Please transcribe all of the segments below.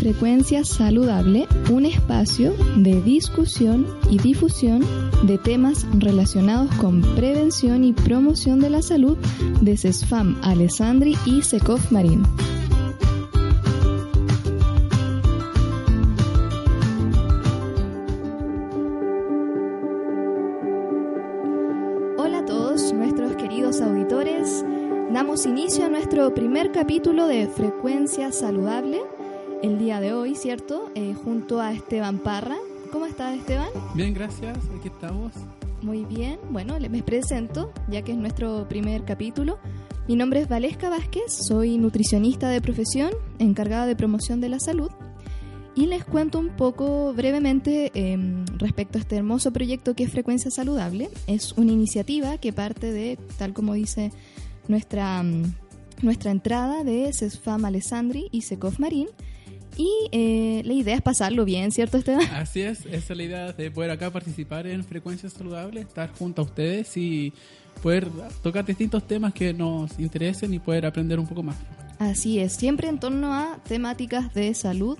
Frecuencia Saludable, un espacio de discusión y difusión de temas relacionados con prevención y promoción de la salud de CESFAM Alessandri y SECOF Marín. Hola a todos nuestros queridos auditores. Damos inicio a nuestro primer capítulo de Frecuencia Saludable el día de hoy, ¿cierto? Eh, junto a Esteban Parra. ¿Cómo estás, Esteban? Bien, gracias. Aquí estamos. Muy bien. Bueno, me presento, ya que es nuestro primer capítulo. Mi nombre es Valesca Vázquez, soy nutricionista de profesión, encargada de promoción de la salud. Y les cuento un poco brevemente em, respecto a este hermoso proyecto que es Frecuencia Saludable. Es una iniciativa que parte de, tal como dice nuestra, mm, nuestra entrada de CESFAM Alessandri y SECOF Marín, y eh, la idea es pasarlo bien, ¿cierto, Esteban? Así es, esa es la idea de poder acá participar en Frecuencia Saludable, estar junto a ustedes y poder tocar distintos temas que nos interesen y poder aprender un poco más. Así es, siempre en torno a temáticas de salud,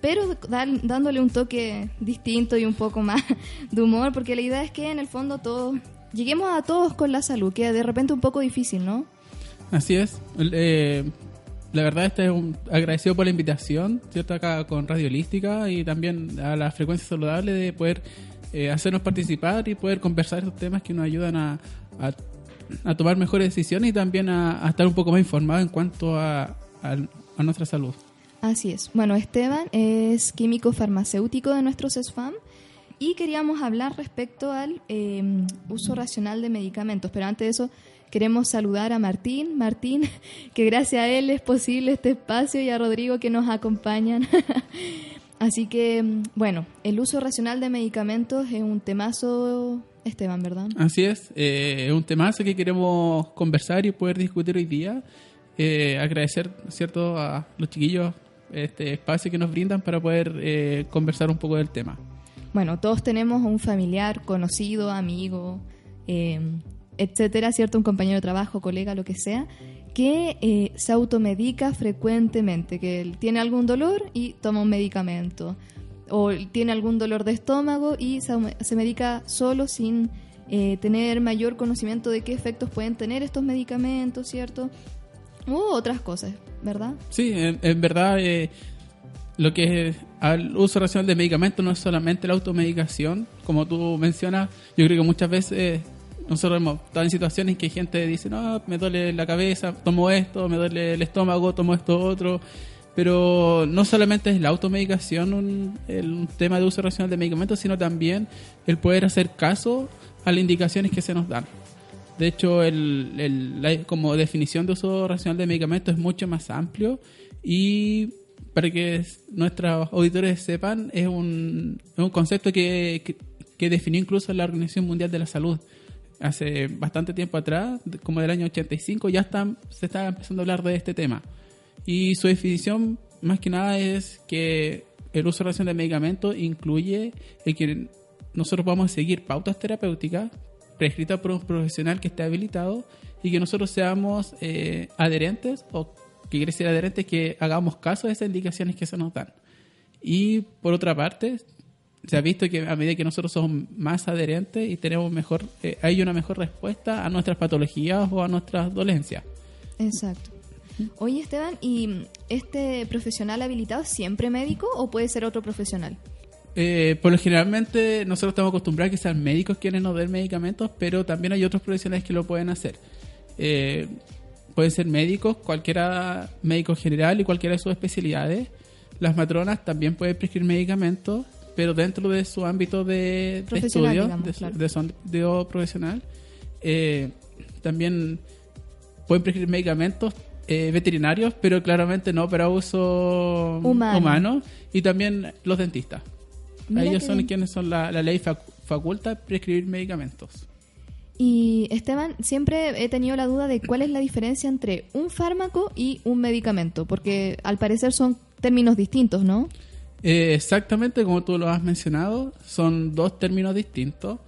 pero dándole un toque distinto y un poco más de humor, porque la idea es que en el fondo todos lleguemos a todos con la salud, que de repente un poco difícil, ¿no? Así es. Eh, la verdad este es un agradecido por la invitación, ¿cierto? Acá con Radio Holística y también a la frecuencia saludable de poder eh, hacernos participar y poder conversar estos temas que nos ayudan a, a, tomar mejores decisiones y también a, estar un poco más informados en cuanto a, a, nuestra salud. Así es. Bueno, Esteban es químico farmacéutico de nuestro CESFAM y queríamos hablar respecto al eh, uso racional de medicamentos, pero antes de eso Queremos saludar a Martín, Martín, que gracias a él es posible este espacio y a Rodrigo que nos acompañan. Así que, bueno, el uso racional de medicamentos es un temazo, Esteban, ¿verdad? Así es, eh, es un temazo que queremos conversar y poder discutir hoy día. Eh, agradecer, ¿cierto?, a los chiquillos este espacio que nos brindan para poder eh, conversar un poco del tema. Bueno, todos tenemos un familiar, conocido, amigo, etcétera, ¿cierto? Un compañero de trabajo, colega, lo que sea, que eh, se automedica frecuentemente, que tiene algún dolor y toma un medicamento, o tiene algún dolor de estómago y se, medica solo sin eh, tener mayor conocimiento de qué efectos pueden tener estos medicamentos, ¿cierto? U otras cosas, ¿verdad? Sí, en, verdad eh, lo que es el uso racional de medicamentos no es solamente la automedicación, como tú mencionas, yo creo que muchas veces nosotros hemos estado en situaciones que gente dice, no, me duele la cabeza, tomo esto, me duele el estómago, tomo esto otro. Pero no solamente es la automedicación un, el, tema de uso racional de medicamentos, sino también el poder hacer caso a las indicaciones que se nos dan. De hecho, el, como definición de uso racional de medicamentos es mucho más amplio y para que nuestros auditores sepan, es un, es un concepto que, que, que definió incluso la Organización Mundial de la Salud hace bastante tiempo atrás, como del año 85, ya están, se está empezando a hablar de este tema. Y su definición, más que nada, es que el uso ración de medicamentos incluye el que nosotros podamos seguir pautas terapéuticas prescritas por un profesional que esté habilitado y que nosotros seamos eh, adherentes o que quiere decir adherentes que hagamos caso de esas indicaciones que se nos dan. Y por otra parte, se ha visto que a medida que nosotros somos más adherentes y tenemos mejor, eh, hay una mejor respuesta a nuestras patologías o a nuestras dolencias. Exacto. Oye Esteban, ¿y este profesional habilitado es siempre médico o puede ser otro profesional? Eh, por lo generalmente nosotros estamos acostumbrados a que sean médicos quienes nos den medicamentos, pero también hay otros profesionales que lo pueden hacer. Eh, pueden ser médicos, cualquiera médico general y cualquiera de sus especialidades. Las matronas también pueden prescribir medicamentos pero dentro de su ámbito de, estudio, de, su ámbito profesional, eh, también pueden prescribir medicamentos eh, veterinarios, pero claramente no para uso humano, y también los dentistas. Ellos son quienes son la, ley faculta prescribir medicamentos. Y Esteban, siempre he tenido la duda de cuál es la diferencia entre un fármaco y un medicamento, porque al parecer son términos distintos, ¿no? Eh, exactamente como tú lo has mencionado, son dos términos distintos.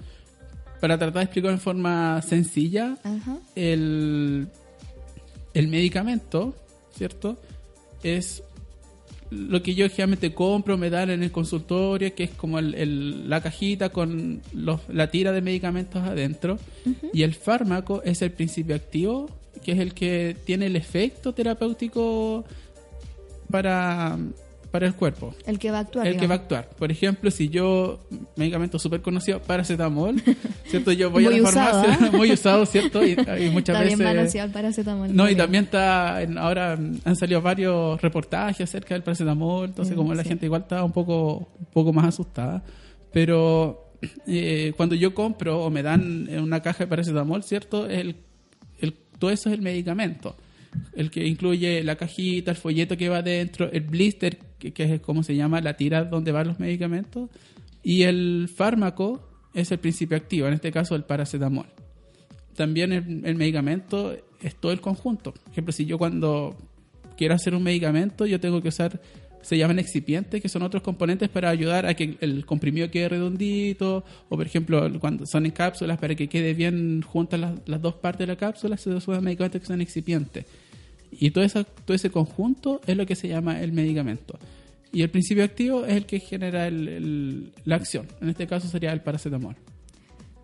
Para tratar de explicar en forma sencilla, el, el medicamento, ¿cierto? Es lo que yo generalmente compro, me dan en el consultorio, que es como el- el- la cajita con los, la tira de medicamentos adentro. Y el fármaco es el principio activo, que es el que tiene el efecto terapéutico para, para el cuerpo. El que va a actuar. El que va a digamos. actuar. Por ejemplo, si yo, medicamento súper conocido, paracetamol, ¿cierto? Yo voy Muy a la usado, farmacia, ¿ah? muy usado, ¿cierto? Y, y muchas Está bien veces... el paracetamol. No, y bien. también está, ahora han salido varios reportajes acerca del paracetamol, entonces Mm, como la sí. gente igual está un poco, un poco más asustada, pero eh, cuando yo compro o me dan una caja de paracetamol, ¿cierto? El, el, todo eso es el medicamento, el que incluye la cajita, el folleto que va dentro, el blister, que, es como se llama, la tira donde van los medicamentos, y el fármaco es el principio activo, en este caso el paracetamol también el, el medicamento es todo el conjunto. Por ejemplo, si yo cuando quiero hacer un medicamento, yo tengo que usar, se llaman excipientes, que son otros componentes para ayudar a que el comprimido quede redondito, o por ejemplo, cuando son en cápsulas, para que quede bien juntas las, las dos partes de la cápsula, se usan medicamentos que son excipientes. Y todo, eso, todo ese conjunto es lo que se llama el medicamento. Y el principio activo es el que genera el- el- la acción. En este caso sería el paracetamol.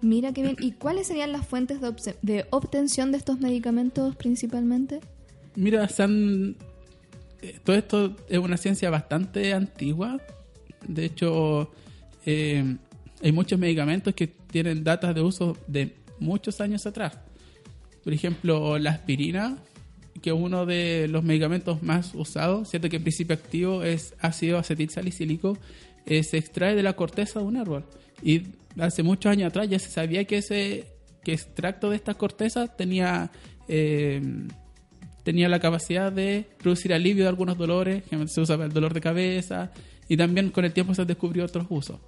Mira qué bien. ¿Y cuáles serían las fuentes de, obtención de estos medicamentos principalmente? Mira, se han- eh, todo esto es una ciencia bastante antigua. De hecho, eh, hay muchos medicamentos que tienen datas de uso de muchos años atrás. Por ejemplo, la aspirina, que uno de los medicamentos más usados, cierto que el principio activo es ácido acetil salicílico, eh, se extrae de la corteza de un árbol. Y hace muchos años atrás ya se sabía que ese que extracto de esta corteza tenía eh, tenía la capacidad de producir alivio de algunos dolores, que se usa para el dolor de cabeza, y también con el tiempo se han descubrido otros usos.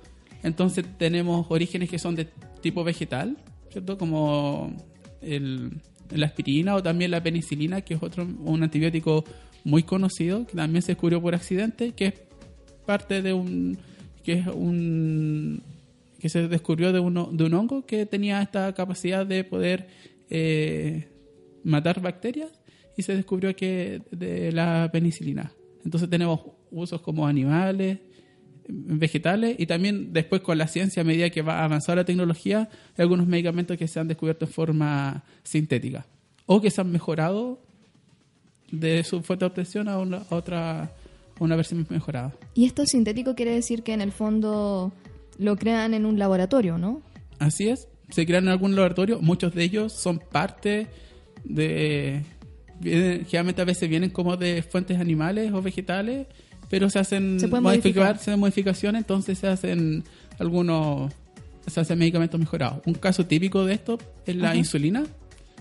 Entonces tenemos orígenes que son de tipo vegetal, ¿cierto? Como el, la aspirina o también la penicilina, que es otro un antibiótico muy conocido, que también se descubrió por accidente, que es parte de un que es un que se descubrió de un, de un hongo que tenía esta capacidad de poder eh, matar bacterias y se descubrió que de la penicilina. Entonces tenemos usos como animales, vegetales y también después con la ciencia a medida que va avanzando la tecnología hay algunos medicamentos que se han descubierto en forma sintética o que se han mejorado de su fuente de obtención a, una, a otra a una versión mejorada. Y esto sintético quiere decir que en el fondo lo crean en un laboratorio, ¿no? Así es, se crean en algún laboratorio, muchos de ellos son parte de... generalmente a veces vienen como de fuentes animales o vegetales, pero se hacen Se modificar, modificar. modificaciones, entonces se hacen algunos, se hacen medicamentos mejorados. Un caso típico de esto es la Ajá. insulina,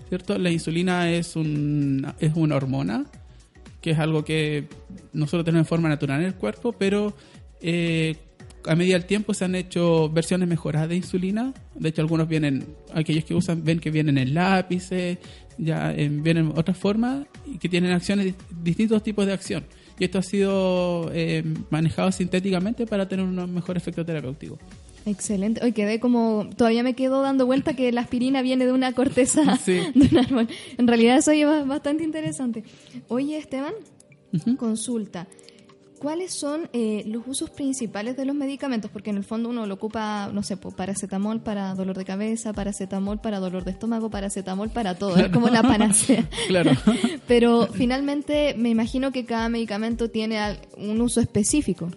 ¿cierto? La insulina es, un, es una hormona, que es algo que nosotros tenemos en forma natural en el cuerpo, pero eh, a medida del tiempo se han hecho versiones mejoradas de insulina. De hecho, algunos vienen, aquellos que usan, ven que vienen en lápices, ya en- vienen en otras formas y que tienen acciones, di- distintos tipos de acción. Y esto ha sido eh, manejado sintéticamente para tener un mejor efecto terapéutico. Excelente. Hoy quedé como. Todavía me quedo dando vuelta que la aspirina viene de una corteza Sí. de un árbol. En realidad, eso es bastante interesante. Oye, Esteban, consulta. ¿Cuáles son eh, los usos principales de los medicamentos? Porque en el fondo uno lo ocupa, no sé, paracetamol para dolor de cabeza, paracetamol para dolor de estómago, paracetamol para todo. Es como la panacea. Claro. Pero finalmente me imagino que cada medicamento tiene un uso específico.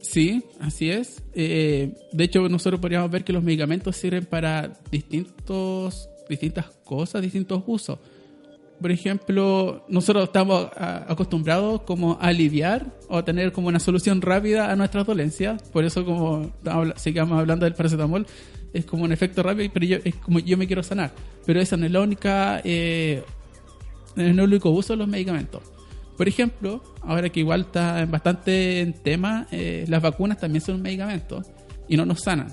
Sí, así es. Eh, de hecho, nosotros podríamos ver que los medicamentos sirven para distintos, distintas cosas, distintos usos. Por ejemplo, nosotros estamos a- acostumbrados como a aliviar o a tener como una solución rápida a nuestras dolencias. Por eso, como sigamos hablando del paracetamol, es como un efecto rápido, pero yo, es como yo me quiero sanar. Pero esa no es la única, eh, no es el único uso de los medicamentos. Por ejemplo, ahora que igual está bastante en tema, eh, las vacunas también son un medicamento y no nos sanan,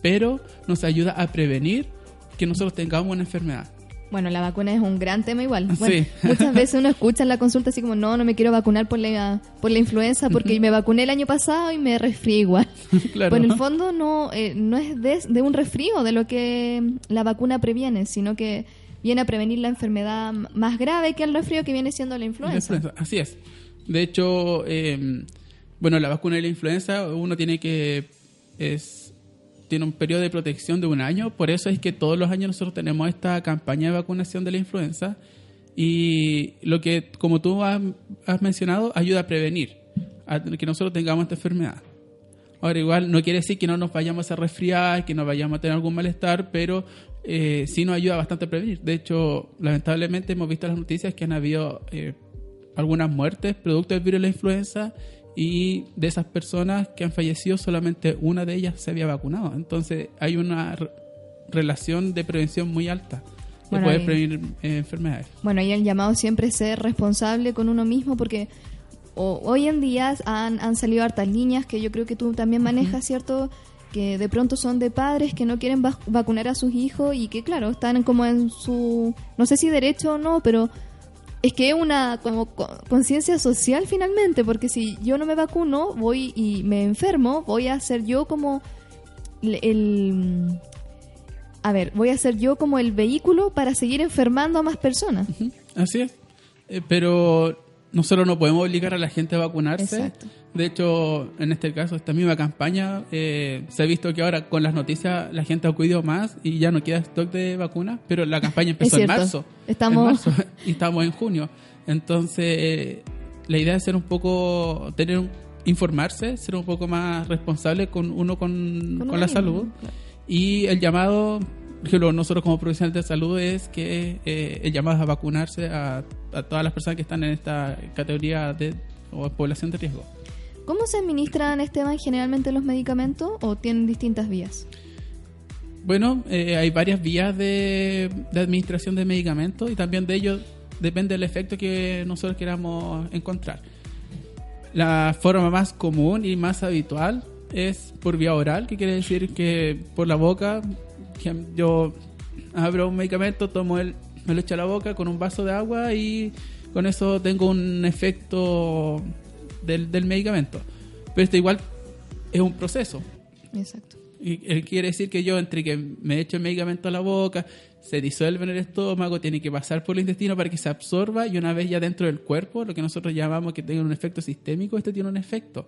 pero nos ayuda a prevenir que nosotros tengamos una enfermedad. Bueno, la vacuna es un gran tema igual. Sí. Bueno, muchas veces uno escucha en la consulta así como, no, no me quiero vacunar por la, por la influenza porque me vacuné el año pasado y me resfrié igual. claro. Pues en el fondo no, eh, no es de, de un resfrío de lo que la vacuna previene, sino que viene a prevenir la enfermedad más grave que el resfrío que viene siendo la influenza, Así es. De hecho, eh, bueno, la vacuna de la influenza, uno tiene que es tiene un periodo de protección de un año, por eso es que todos los años nosotros tenemos esta campaña de vacunación de la influenza y lo que, como tú has, mencionado, ayuda a prevenir que nosotros tengamos esta enfermedad. Ahora, igual no quiere decir que no nos vayamos a resfriar, que no vayamos a tener algún malestar, pero eh, sí nos ayuda bastante a prevenir. De hecho, lamentablemente hemos visto las noticias que han habido eh, algunas muertes producto del virus de la influenza y de esas personas que han fallecido solamente una de ellas se había vacunado. Entonces hay una re- relación de prevención muy alta de Bueno, poder prevenir eh, enfermedades. Bueno, y el llamado siempre es ser responsable con uno mismo porque o- hoy en día han, han salido hartas líneas que yo creo que tú también manejas, ¿cierto? Que de pronto son de padres que no quieren vac- vacunar a sus hijos y que, claro, están como en su, no sé si derecho o no, pero es que es una como co- conciencia social finalmente, porque si yo no me vacuno, voy y me enfermo, voy a ser yo como el- el... A ver, voy a ser yo como el vehículo para seguir enfermando a más personas. Así es. Eh, pero nosotros no podemos obligar a la gente a vacunarse. Exacto. De hecho, en este caso, esta misma campaña, eh, se ha visto que ahora con las noticias la gente ha acudido más y ya no queda stock de vacunas, pero la campaña empezó en marzo. Estamos- En marzo, y estamos en junio. Entonces, eh, la idea es ser un poco, tener un- informarse, ser un poco más responsable con uno con, Con la salud. claro. Y el llamado, nosotros como profesionales de salud es que eh, el llamado es a vacunarse a, a todas las personas que están en esta categoría de o población de riesgo. ¿Cómo se administran, Esteban, generalmente los medicamentos o tienen distintas vías? Bueno, eh, hay varias vías de, administración de medicamentos y también de ello depende del efecto que nosotros queramos encontrar. La forma más común y más habitual es por vía oral, que quiere decir que por la boca, yo abro un medicamento, tomo el, me lo echo a la boca con un vaso de agua y con eso tengo un efecto del, del medicamento. Pero esto igual es un proceso. Exacto. Y él quiere decir que yo, entre que me echo el medicamento a la boca, se disuelve en el estómago, tiene que pasar por el intestino para que se absorba y una vez ya dentro del cuerpo, lo que nosotros llamamos que tenga un efecto sistémico, este tiene un efecto.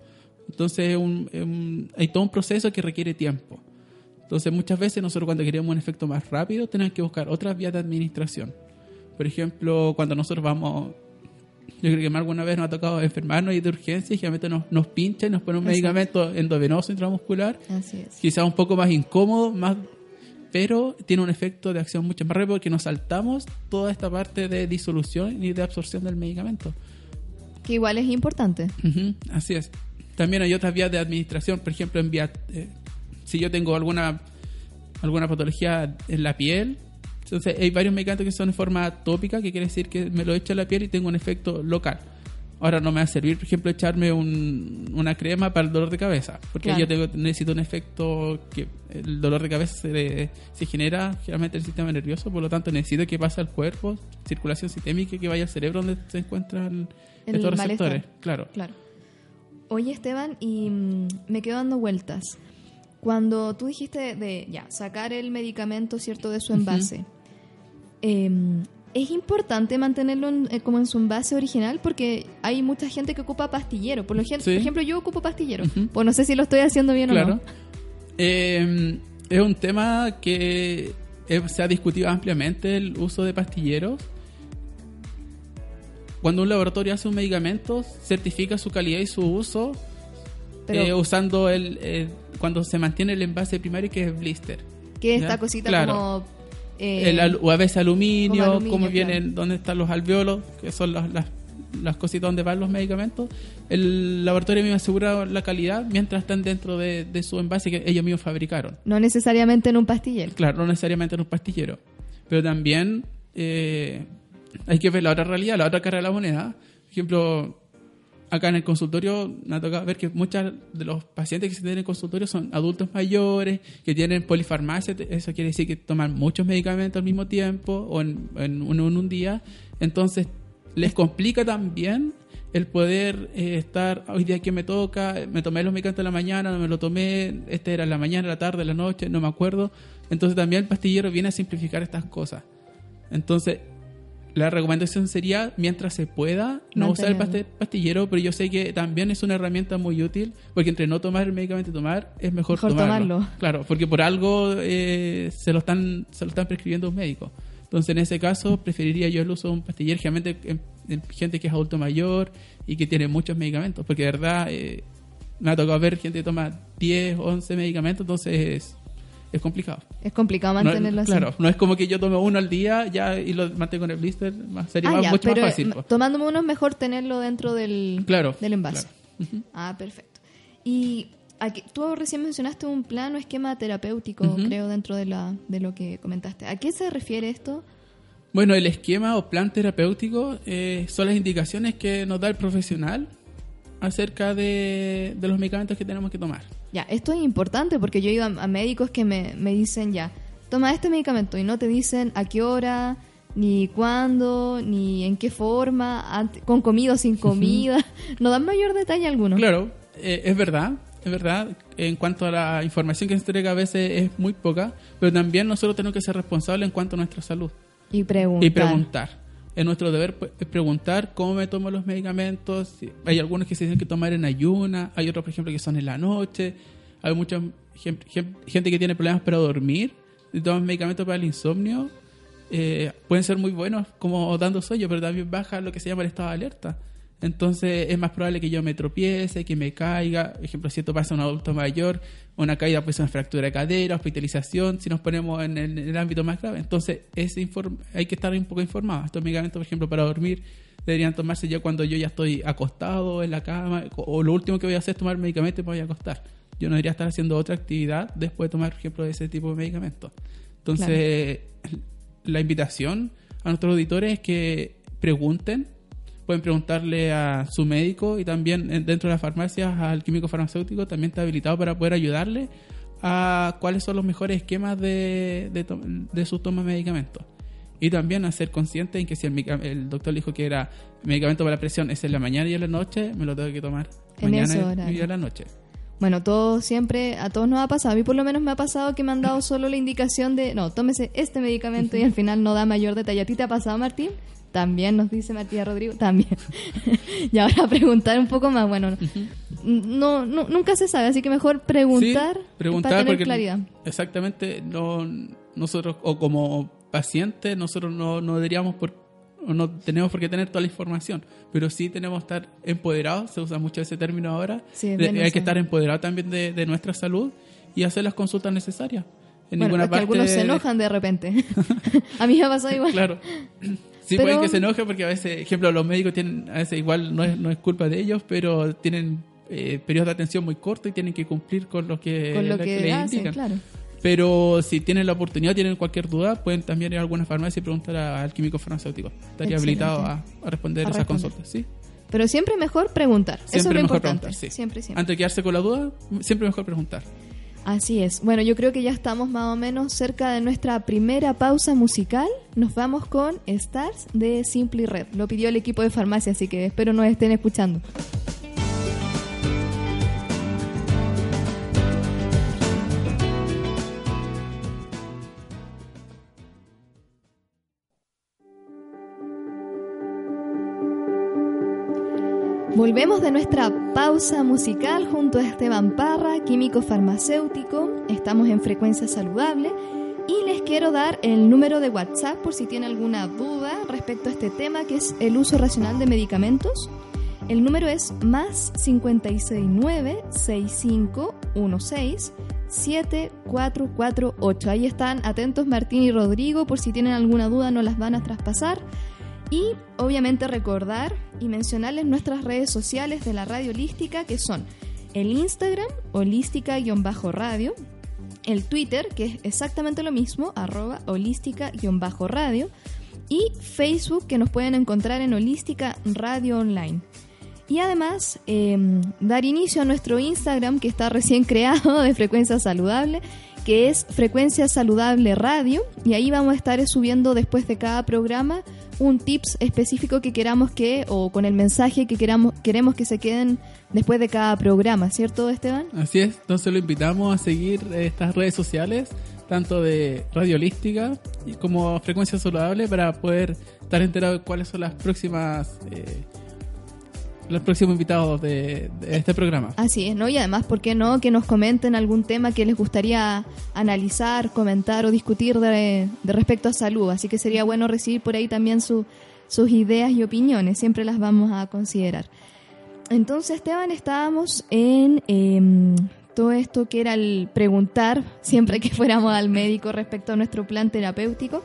Entonces es un- es un- hay todo un proceso que requiere tiempo. Entonces muchas veces nosotros cuando queremos un efecto más rápido tenemos que buscar otras vías de administración. Por ejemplo, cuando nosotros vamos, yo creo que más alguna vez nos ha tocado enfermarnos y de urgencia y generalmente nos, nos pincha y nos pone un Exacto. medicamento endovenoso intramuscular Así es. quizá un poco más incómodo, más pero tiene un efecto de acción mucho más rápido porque nos saltamos toda esta parte de disolución y de absorción del medicamento. Que igual es importante. Ujú, así es. También hay otras vías de administración, por ejemplo, en vía, eh, si yo tengo alguna alguna patología en la piel, entonces hay varios medicamentos que son en forma tópica, que quiere decir que me lo echo en la piel y tengo un efecto local. Ahora no me va a servir, por ejemplo, echarme un- una crema para el dolor de cabeza, porque Claro. yo tengo, necesito un efecto que el dolor de cabeza se, se genera generalmente en el sistema nervioso, por lo tanto necesito que pase al cuerpo, circulación sistémica, que vaya al cerebro donde se encuentran El estos malestar. receptores. Claro. Claro. Oye, Esteban, y mm, me quedo dando vueltas. Cuando tú dijiste de, ya sacar el medicamento, ¿cierto?, de su envase, em, es importante mantenerlo en- eh, como en su envase original porque hay mucha gente que ocupa pastillero. Por, lo Sí. por ejemplo, yo ocupo pastillero. Ujú. Pues no sé si lo estoy haciendo bien o no. Eh, es un tema que eh, se ha discutido ampliamente el uso de pastilleros. Cuando un laboratorio hace un medicamento, certifica su calidad y su uso Pero, eh, usando el cuando se mantiene el envase primario que es blister. que esta ya, cosita claro. como... eh, el o a veces aluminio, aluminio, cómo vienen, claro. dónde están los alveolos, que son las, las, las cositas donde van los medicamentos. El laboratorio mismo asegura la calidad mientras están dentro de, de su envase que ellos mismos fabricaron. no necesariamente en un pastillero. Claro, no necesariamente en un pastillero. Pero también eh, hay que ver la otra realidad, la otra cara de la moneda. Por ejemplo, acá en el consultorio me ha tocado ver que muchos de los pacientes que se tienen en el consultorio son adultos mayores, que tienen polifarmacia, eso quiere decir que toman muchos medicamentos al mismo tiempo o en, en un, en un día. Entonces, les complica también el poder eh, estar, hoy día que me toca, me tomé los medicamentos en la mañana, no me lo tomé, este era la mañana, la tarde, la noche, no me acuerdo. Entonces también el pastillero viene a simplificar estas cosas. Entonces, la recomendación sería, mientras se pueda, no usar el pastillero, pero yo sé que también es una herramienta muy útil, porque entre no tomar el medicamento y tomar, es mejor, Mejor tomarlo. tomarlo. Claro, porque por algo eh, se, lo están, se lo están prescribiendo un médico. Entonces, en ese caso, preferiría yo el uso de un pastillero, generalmente en, en gente que es adulto mayor y que tiene muchos medicamentos, porque de verdad eh, me ha tocado ver gente que toma 10, 11 medicamentos, entonces es, complicado. Es complicado No- mantenerlo así. Claro, no es como que yo tome uno al día ya y lo mantengo en el blister, sería Ah, más- ya, mucho pero más fácil. pues. tomándome uno es mejor tenerlo dentro del, Claro, del envase. claro. Ah, perfecto. Y aquí, tú recién mencionaste un plano esquema terapéutico, creo, dentro de, la, de lo que comentaste. ¿A qué se refiere esto? Bueno, el esquema o plan terapéutico eh, son las indicaciones que nos da el profesional acerca de, de los medicamentos que tenemos que tomar. Ya, esto es importante porque yo he ido a, a médicos que me, me dicen ya, toma este medicamento y no te dicen a qué hora, ni cuándo, ni en qué forma, con comida o sin comida. No dan mayor detalle alguno. Claro, eh, es verdad, es verdad. En cuanto a la información que se entrega a veces es muy poca, pero también nosotros tenemos que ser responsables en cuanto a nuestra salud. Y preguntar. Y preguntar. Es nuestro deber preguntar cómo me tomo los medicamentos. Hay algunos que se tienen que tomar en ayuna, hay otros, por ejemplo, que son en la noche. Hay mucha gen- gen- gente que tiene problemas para dormir y toman medicamentos para el insomnio. Eh, pueden ser muy buenos como dando sueño, pero también baja lo que se llama el estado de alerta. Entonces es más probable que yo me tropiece, que me caiga. Por ejemplo, si esto pasa a un adulto mayor, una caída puede ser una fractura de cadera, hospitalización, si nos ponemos en el, en el ámbito más grave. Entonces es hay que estar un poco informado. Estos medicamentos, por ejemplo, para dormir, deberían tomarse ya cuando yo ya estoy acostado en la cama, o o lo último que voy a hacer es tomar medicamentos y me voy a acostar. Yo no debería estar haciendo otra actividad después de tomar, por ejemplo, ese tipo de medicamentos. Entonces, la invitación a nuestros auditores es que pregunten, pueden preguntarle a su médico y también eh, dentro de las farmacias al químico farmacéutico también está habilitado para poder ayudarle a cuáles son los mejores esquemas de, de, de su toma de medicamentos. Y también a ser consciente en que si el, el doctor dijo que era medicamento para la presión es en la mañana y en la noche, me lo tengo que tomar En mañana y en la noche. Bueno, todo siempre, a todos nos ha pasado. A mí por lo menos me ha pasado que me han dado solo la indicación de, no, tómese este medicamento y al final no da mayor detalle. ¿A ti te ha pasado, Martín? También nos dice Matías Rodrigo, también. y ahora preguntar un poco más, bueno, no, no- nunca se sabe, así que mejor preguntar, Sí, preguntar para tener porque claridad. exactamente no nosotros o como pacientes nosotros no, no deberíamos por no tenemos por qué tener toda la información pero sí tenemos que estar empoderados se usa mucho ese término ahora Sí, De- hay que estar empoderados también de, de nuestra salud y hacer las consultas necesarias en Bueno, ninguna parte algunos se enojan de repente. a mí me ha pasado igual. claro sí Pero- pueden que se enojen porque a veces ejemplo los médicos tienen a veces igual no es, no es culpa de ellos pero tienen eh, periodos de atención muy cortos y tienen que cumplir con lo que, Con lo lo que les hacen, indican. claro. Pero si tienen la oportunidad, tienen cualquier duda, pueden también ir a alguna farmacia y preguntar al químico farmacéutico. Estaría Excelente. habilitado a, a responder A esas responder. consultas. ¿sí? Pero siempre mejor preguntar. Eso es lo mejor importante. preguntar, sí. Siempre, siempre. Antes de quedarse con la duda, siempre mejor preguntar. Así es. Bueno, yo creo que ya estamos más o menos cerca de nuestra primera pausa musical. Nos vamos con Stars de Simply Red. Lo pidió el equipo de farmacia, así que espero nos estén escuchando. Volvemos de nuestra pausa musical junto a Esteban Parra, químico farmacéutico. Estamos en frecuencia saludable y les quiero dar el número de WhatsApp por si tienen alguna duda respecto a este tema que es el uso racional de medicamentos. El número es más 569 6516 7448. Ahí están atentos Martín y Rodrigo por si tienen alguna duda no las van a traspasar. Y obviamente recordar y mencionarles nuestras redes sociales de la radio holística que son el Instagram holística-radio, el Twitter que es exactamente lo mismo, arroba holística-radio y Facebook que nos pueden encontrar en Holística Radio Online. Y además, eh, dar inicio a nuestro Instagram que está recién creado de Frecuencia Saludable, que es Frecuencia Saludable Radio. Y ahí vamos a estar subiendo después de cada programa un tips específico que queramos que, o con el mensaje que queramos, queremos que se queden después de cada programa, ¿cierto Esteban? Así es, entonces lo invitamos a seguir eh, estas redes sociales, tanto de Radio Holística como Frecuencia Saludable, para poder estar enterado de cuáles son las próximas eh, los próximos invitados de, este programa. Así es, ¿no? Y además, ¿por qué no? Que nos comenten algún tema que les gustaría analizar, comentar o discutir de, respecto a salud. Así que sería bueno recibir por ahí también sus ideas y opiniones. Siempre las vamos a considerar. Entonces, Esteban, estábamos en em, todo esto que era el preguntar siempre que fuéramos al médico respecto a nuestro plan terapéutico.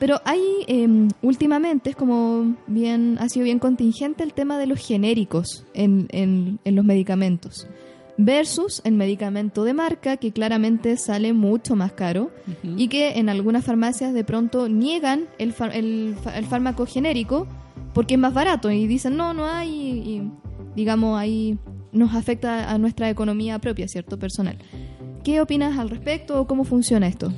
Pero hay em, últimamente, es como bien, ha sido bien contingente el tema de los genéricos en, en, los medicamentos versus el medicamento de marca que claramente sale mucho más caro y que en algunas farmacias de pronto niegan el, el, el, fármaco genérico porque es más barato y dicen no, no hay y, digamos ahí nos afecta a nuestra economía propia, ¿cierto? Personal. ¿Qué opinas al respecto o cómo funciona esto?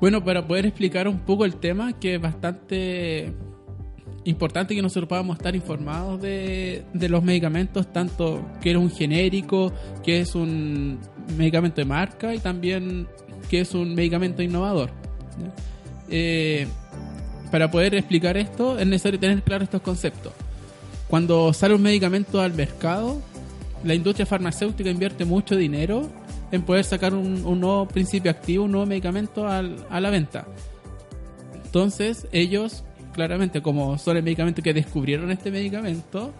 Bueno, para poder explicar un poco el tema, que es bastante importante que nosotros podamos estar informados de, los medicamentos, tanto que es un genérico, que es un medicamento de marca y también que es un medicamento innovador. Eh, para poder explicar esto es necesario tener claro estos conceptos. Cuando sale un medicamento al mercado, la industria farmacéutica invierte mucho dinero en poder sacar un, nuevo principio activo, un nuevo medicamento a la venta. Entonces, ellos, claramente, como son el medicamento que descubrieron este medicamento,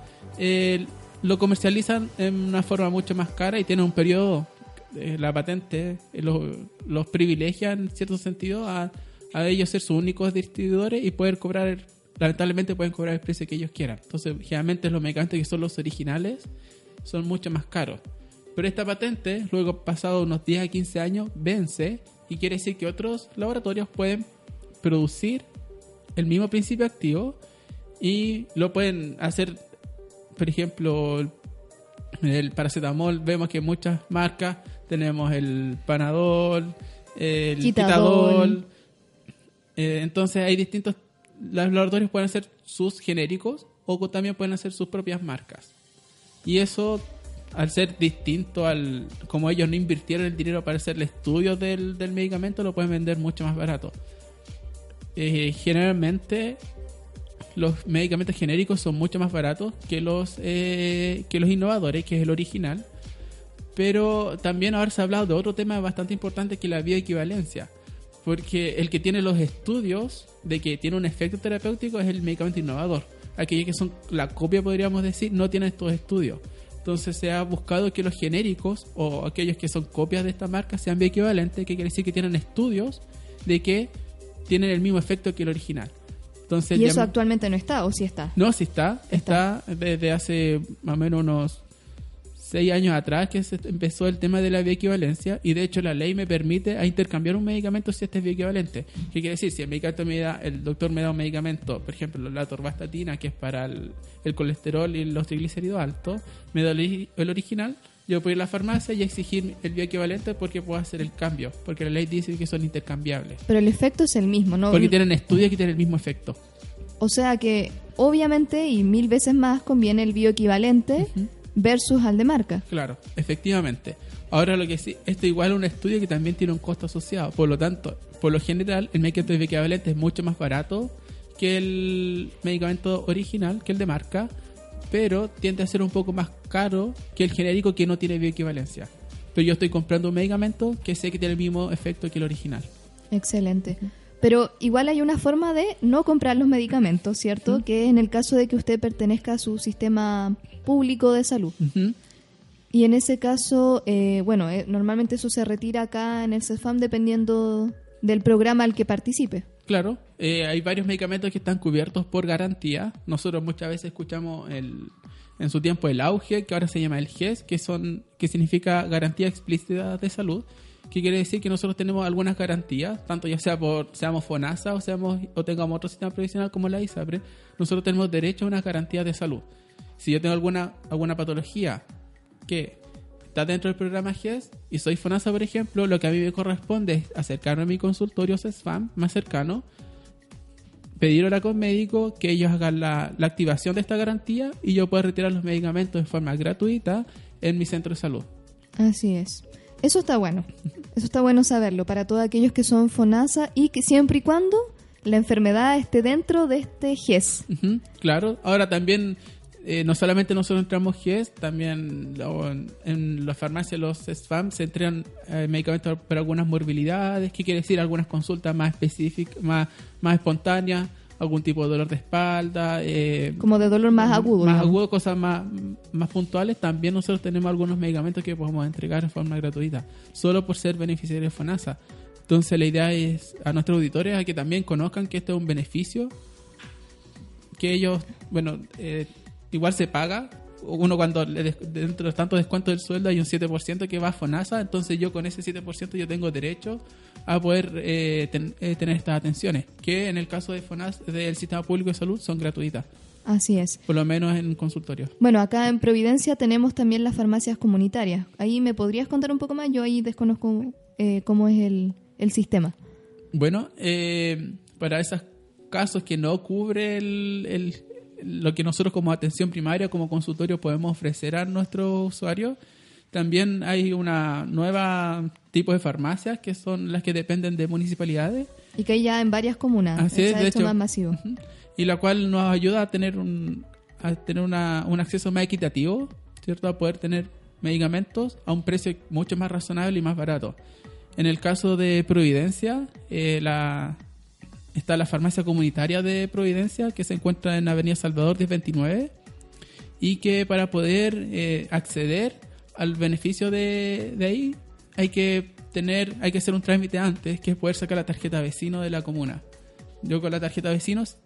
lo comercializan en una forma mucho más cara y tienen un periodo, de la patente eh, los, privilegia en cierto sentido a, a ellos ser sus únicos distribuidores y poder cobrar, lamentablemente pueden cobrar el precio que ellos quieran. Entonces, generalmente los medicamentos que son los originales son mucho más caros. Pero esta patente, luego pasado unos 10 a 15 años, vence y quiere decir que otros laboratorios pueden producir el mismo principio activo y lo pueden hacer, por ejemplo, el paracetamol, vemos que muchas marcas tenemos el Panadol, el Quitadol. Eh, entonces hay distintos, los laboratorios pueden hacer sus genéricos o también pueden hacer sus propias marcas. Y eso al ser distinto al como ellos no invirtieron el dinero para hacer el estudio del, medicamento lo pueden vender mucho más barato. Eh, generalmente los medicamentos genéricos son mucho más baratos que los eh, que los innovadores que es el original. Pero también ahora se ha hablado de otro tema bastante importante que es la bioequivalencia. Porque el que tiene los estudios de que tiene un efecto terapéutico es el medicamento innovador. Aquellos que son la copia podríamos decir no tienen estos estudios entonces se ha buscado que los genéricos o aquellos que son copias de esta marca sean bioequivalentes, que quiere decir que tienen estudios de que tienen el mismo efecto que el original. Entonces, ¿Y eso actualmente no está o sí está? No, sí está. Está, está desde hace más o menos unos seis años atrás que se empezó el tema de la bioequivalencia y de hecho la ley me permite a intercambiar un medicamento si este es bioequivalente. ¿Qué quiere decir? Si el medicamento me da, el doctor me da un medicamento, por ejemplo la torvastatina que es para el, colesterol y los triglicéridos altos, me da el, original, yo puedo ir a la farmacia y exigir el bioequivalente porque puedo hacer el cambio, porque la ley dice que son intercambiables. Pero el efecto es el mismo, ¿no? Porque tienen estudios que tienen el mismo efecto. O sea que obviamente y mil veces más conviene el bioequivalente versus al de marca. Claro, efectivamente. Ahora lo que sí, esto igual es un estudio que también tiene un costo asociado. Por lo tanto, por lo general, el medicamento bioequivalente es mucho más barato que el medicamento original, que el de marca, pero tiende a ser un poco más caro que el genérico que no tiene bioequivalencia. Pero yo estoy comprando un medicamento que sé que tiene el mismo efecto que el original. Excelente. Pero igual hay una forma de no comprar los medicamentos, ¿cierto? Que en el caso de que usted pertenezca a su sistema público de salud. Y en ese caso, eh, bueno, eh, normalmente eso se retira acá en el CEFAM dependiendo del programa al que participe. Claro, eh, hay varios medicamentos que están cubiertos por garantía. Nosotros muchas veces escuchamos el, en su tiempo el auge, que ahora se llama el GES, que, son, que significa garantía explícita de salud que quiere decir que nosotros tenemos algunas garantías, tanto ya sea por seamos FONASA o seamos o tengamos otro sistema previsional como la ISAPRE, nosotros tenemos derecho a unas garantías de salud. Si yo tengo alguna alguna patología que está dentro del programa GES y soy FONASA, por ejemplo, lo que a mí me corresponde es acercarme a mi consultorio CESFAM más cercano, pedir hora con médico, que ellos hagan la, la activación de esta garantía y yo pueda retirar los medicamentos de forma gratuita en mi centro de salud. Así es. Eso está bueno. Eso está bueno saberlo para todos aquellos que son FONASA y que siempre y cuando la enfermedad esté dentro de este GES. Claro. Ahora también, eh, no solamente nosotros entramos GES, también en las farmacias, los SFAM, se entregan eh, medicamentos para algunas morbilidades, ¿qué quiere decir? Algunas consultas más específicas, más, más espontáneas, algún tipo de dolor de espalda. eh, Como de dolor más agudo. Más agudo, cosas más, más puntuales. También nosotros tenemos algunos medicamentos que podemos entregar en forma gratuita, solo por ser beneficiarios de FONASA. Entonces la idea es a nuestros auditores a que también conozcan que este es un beneficio que ellos, bueno, eh, igual se paga. Uno cuando le des- dentro de tanto descuento del sueldo hay un 7% que va a FONASA, entonces yo con ese 7% yo tengo derecho a poder eh, ten- eh, tener estas atenciones, que en el caso de FONASA, del Sistema Público de Salud, son gratuitas, Así es. por lo menos en consultorio. Bueno, acá en Providencia tenemos también las farmacias comunitarias. Ahí me podrías contar un poco más. Yo ahí desconozco eh, cómo es el, el sistema. Bueno, para esos casos que no cubre el, el- lo que nosotros como atención primaria, como consultorio podemos ofrecer a nuestros usuarios, también hay una nueva tipo de farmacias que son las que dependen de municipalidades Y que hay ya en varias comunas. Así es, de hecho más masivo. Y la cual nos ayuda a tener un a tener una, un acceso más equitativo, ¿cierto? A poder tener medicamentos a un precio mucho más razonable y más barato. En el caso de Providencia, eh, la, está la farmacia comunitaria de Providencia que se encuentra en Avenida Salvador 1029 y que para poder eh, acceder al beneficio de, de ahí hay que tener hay que hacer un trámite antes que es poder sacar la tarjeta vecino de la comuna. Yo con la tarjeta vecinos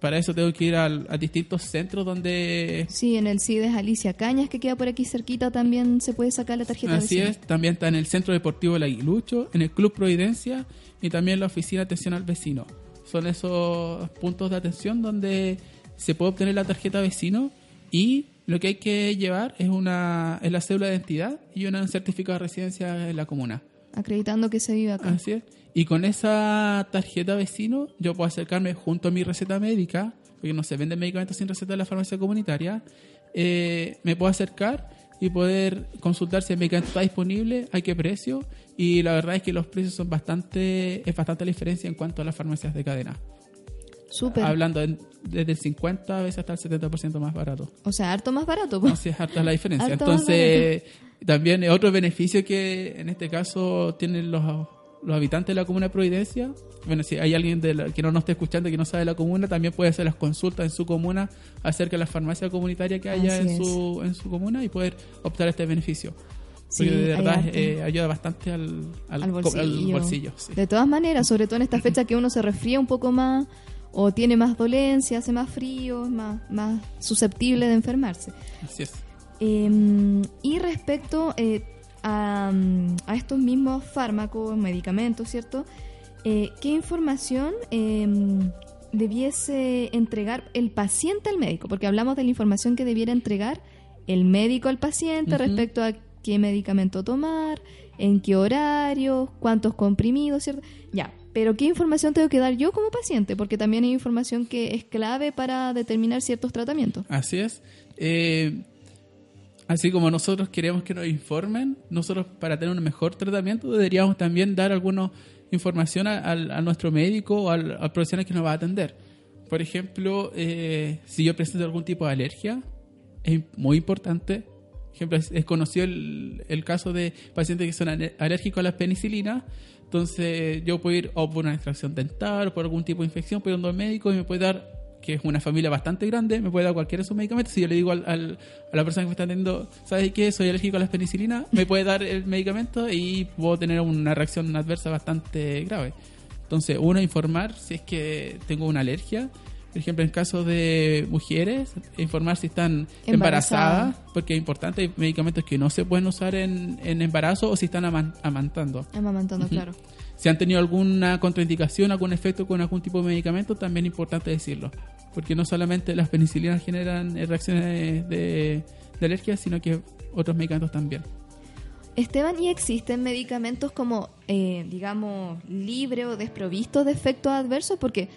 para eso tengo que ir al- a distintos centros donde Sí, en el CIDES Alicia Cañas, que queda por aquí cerquita, también se puede sacar la tarjeta así vecina. es también está en el centro deportivo El Aguilucho en el Club Providencia y también en la oficina de atención al vecino son esos puntos de atención donde se puede obtener la tarjeta vecino y lo que hay que llevar es una es la cédula de identidad y un certificado de residencia en la comuna Acreditando que se vive acá. Así es. Y con esa tarjeta vecino yo puedo acercarme junto a mi receta médica, porque no se venden medicamentos sin receta en la farmacia comunitaria, eh, me puedo acercar y poder consultar si el medicamento está disponible, a qué precio, y la verdad es que los precios son bastante, es bastante la diferencia en cuanto a las farmacias de cadena. Súper. Hablando en- desde el 50 a veces hasta el 70% más barato. O sea, harto más barato. po. Así es harta la diferencia. Entonces, también otro beneficio que en este caso tienen los, los habitantes de la comuna de Providencia. Bueno, si hay alguien de la- que no nos esté escuchando que no sabe de la comuna, también puede hacer las consultas en su comuna acerca de la farmacia comunitaria que haya Así en es. su, en su comuna y poder optar a este beneficio. Sí, Porque de verdad eh, ayuda bastante al, al, bolsillo. al bolsillo, sí. De todas maneras, sobre todo en esta fecha que uno se resfría un poco más o tiene más dolencia, hace más frío, es más, más susceptible de enfermarse. Así es. Eh, y respecto eh, a, a estos mismos fármacos, medicamentos, ¿cierto? Eh, ¿Qué información eh, debiese entregar el paciente al médico? Porque hablamos de la información que debiera entregar el médico al paciente respecto a qué medicamento tomar, en qué horario, cuántos comprimidos, ¿cierto? Ya, pero ¿qué información tengo que dar yo como paciente? Porque también hay información que es clave para determinar ciertos tratamientos. Así es. Eh, así como nosotros queremos que nos informen, nosotros para tener un mejor tratamiento deberíamos también dar alguna información a, al- a nuestro médico o al, al profesional que nos va a atender. Por ejemplo, eh, si yo presento algún tipo de alergia, es muy importante. Por ejemplo, es, es conocido el, el caso de pacientes que son alérgicos a la penicilina. Entonces, yo puedo ir o por una extracción dental o por algún tipo de infección, puedo ir donde el médico y me puede dar, que es una familia bastante grande, me puede dar cualquiera de sus medicamentos. Si yo le digo al, al- a la persona que me está atendiendo, ¿sabes qué? Soy alérgico a la penicilina, me puede dar el medicamento y puedo tener una reacción adversa bastante grave. Entonces, uno, informar si es que tengo una alergia. Por ejemplo, en caso de mujeres, informar si están Embarazada. embarazadas, porque es importante, hay medicamentos que no se pueden usar en, en embarazo o si están aman- amantando. Amamantando, claro. Si han tenido alguna contraindicación, algún efecto con algún tipo de medicamento, también es importante decirlo. Porque no solamente las penicilinas generan eh, reacciones de, de alergia, sino que otros medicamentos también. Esteban, ¿y existen medicamentos como, eh, digamos, libre o desprovistos de efectos adversos? Porque,